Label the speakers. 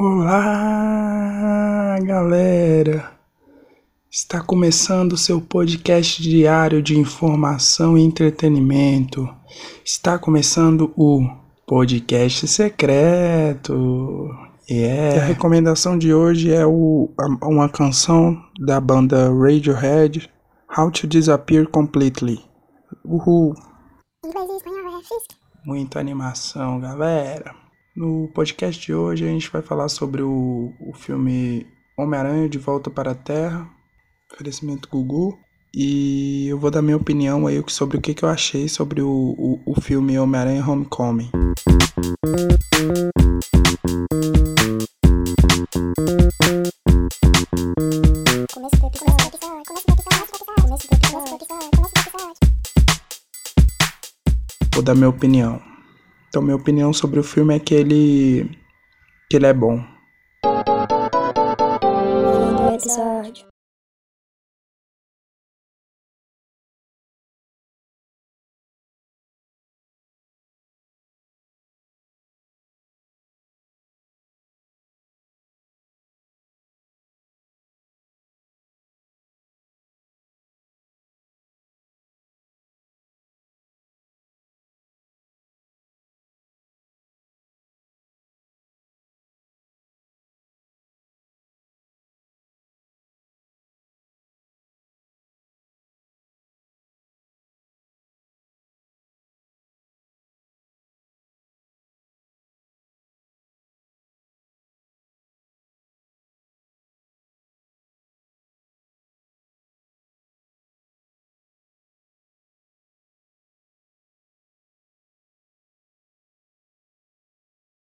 Speaker 1: Olá, galera! Está começando o seu podcast diário de informação e entretenimento. Está começando o podcast secreto. Yeah. E a recomendação de hoje é o, uma canção da banda Radiohead, How to Disappear Completely. Uhul! Muita animação, galera. No podcast de hoje a gente vai falar sobre o, o filme Homem-Aranha de Volta para a Terra, oferecimento Gugu. E eu vou dar minha opinião aí sobre o que, que eu achei sobre o, o, o filme Homem-Aranha Homecoming. Vou dar minha opinião. Então, minha opinião sobre o filme é que ele. que ele é bom.
Speaker 2: Episódio.